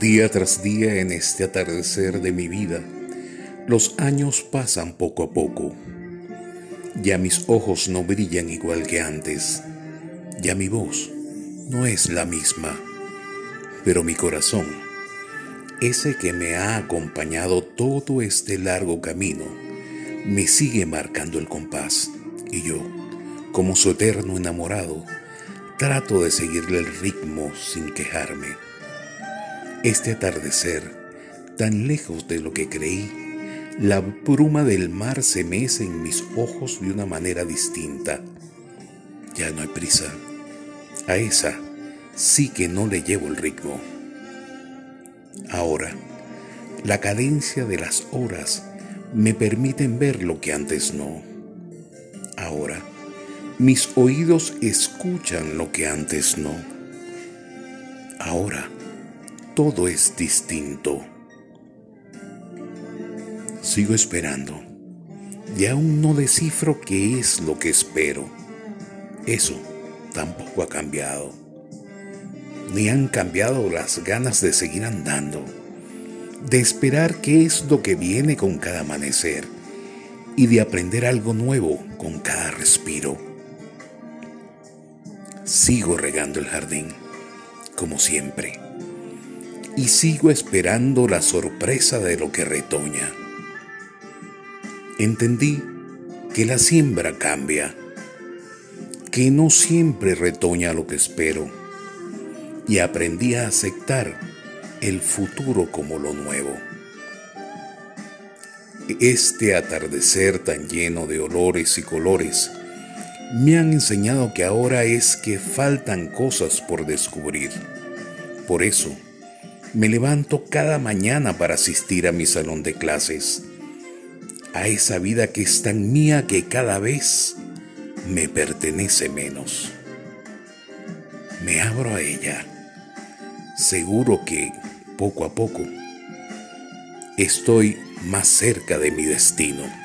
Día tras día en este atardecer de mi vida, los años pasan poco a poco. Ya mis ojos no brillan igual que antes, ya mi voz no es la misma, pero mi corazón, ese que me ha acompañado todo este largo camino, me sigue marcando el compás. Y yo, como su eterno enamorado, trato de seguirle el ritmo sin quejarme. Este atardecer, tan lejos de lo que creí, la bruma del mar se mece en mis ojos de una manera distinta. Ya no hay prisa. A esa sí que no le llevo el ritmo. Ahora, la cadencia de las horas me permiten ver lo que antes no. Ahora, mis oídos escuchan lo que antes no. Ahora, todo es distinto. Sigo esperando y aún no descifro qué es lo que espero. Eso tampoco ha cambiado. Ni han cambiado las ganas de seguir andando, de esperar qué es lo que viene con cada amanecer y de aprender algo nuevo con cada respiro. Sigo regando el jardín, como siempre, y sigo esperando la sorpresa de lo que retoña. Entendí que la siembra cambia, que no siempre retoña lo que espero, y aprendí a aceptar el futuro como lo nuevo. Este atardecer tan lleno de olores y colores me han enseñado que ahora es que faltan cosas por descubrir. Por eso, me levanto cada mañana para asistir a mi salón de clases, a esa vida que es tan mía que cada vez me pertenece menos. Me abro a ella, seguro que poco a poco estoy más cerca de mi destino.